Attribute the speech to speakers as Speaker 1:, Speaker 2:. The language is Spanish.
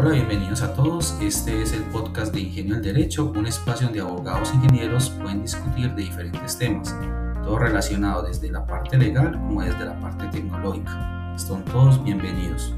Speaker 1: Hola, bienvenidos a todos. Este es el podcast de Ingenio del Derecho, un espacio donde abogados e ingenieros pueden discutir de diferentes temas, todo relacionado desde la parte legal como desde la parte tecnológica. Están todos bienvenidos.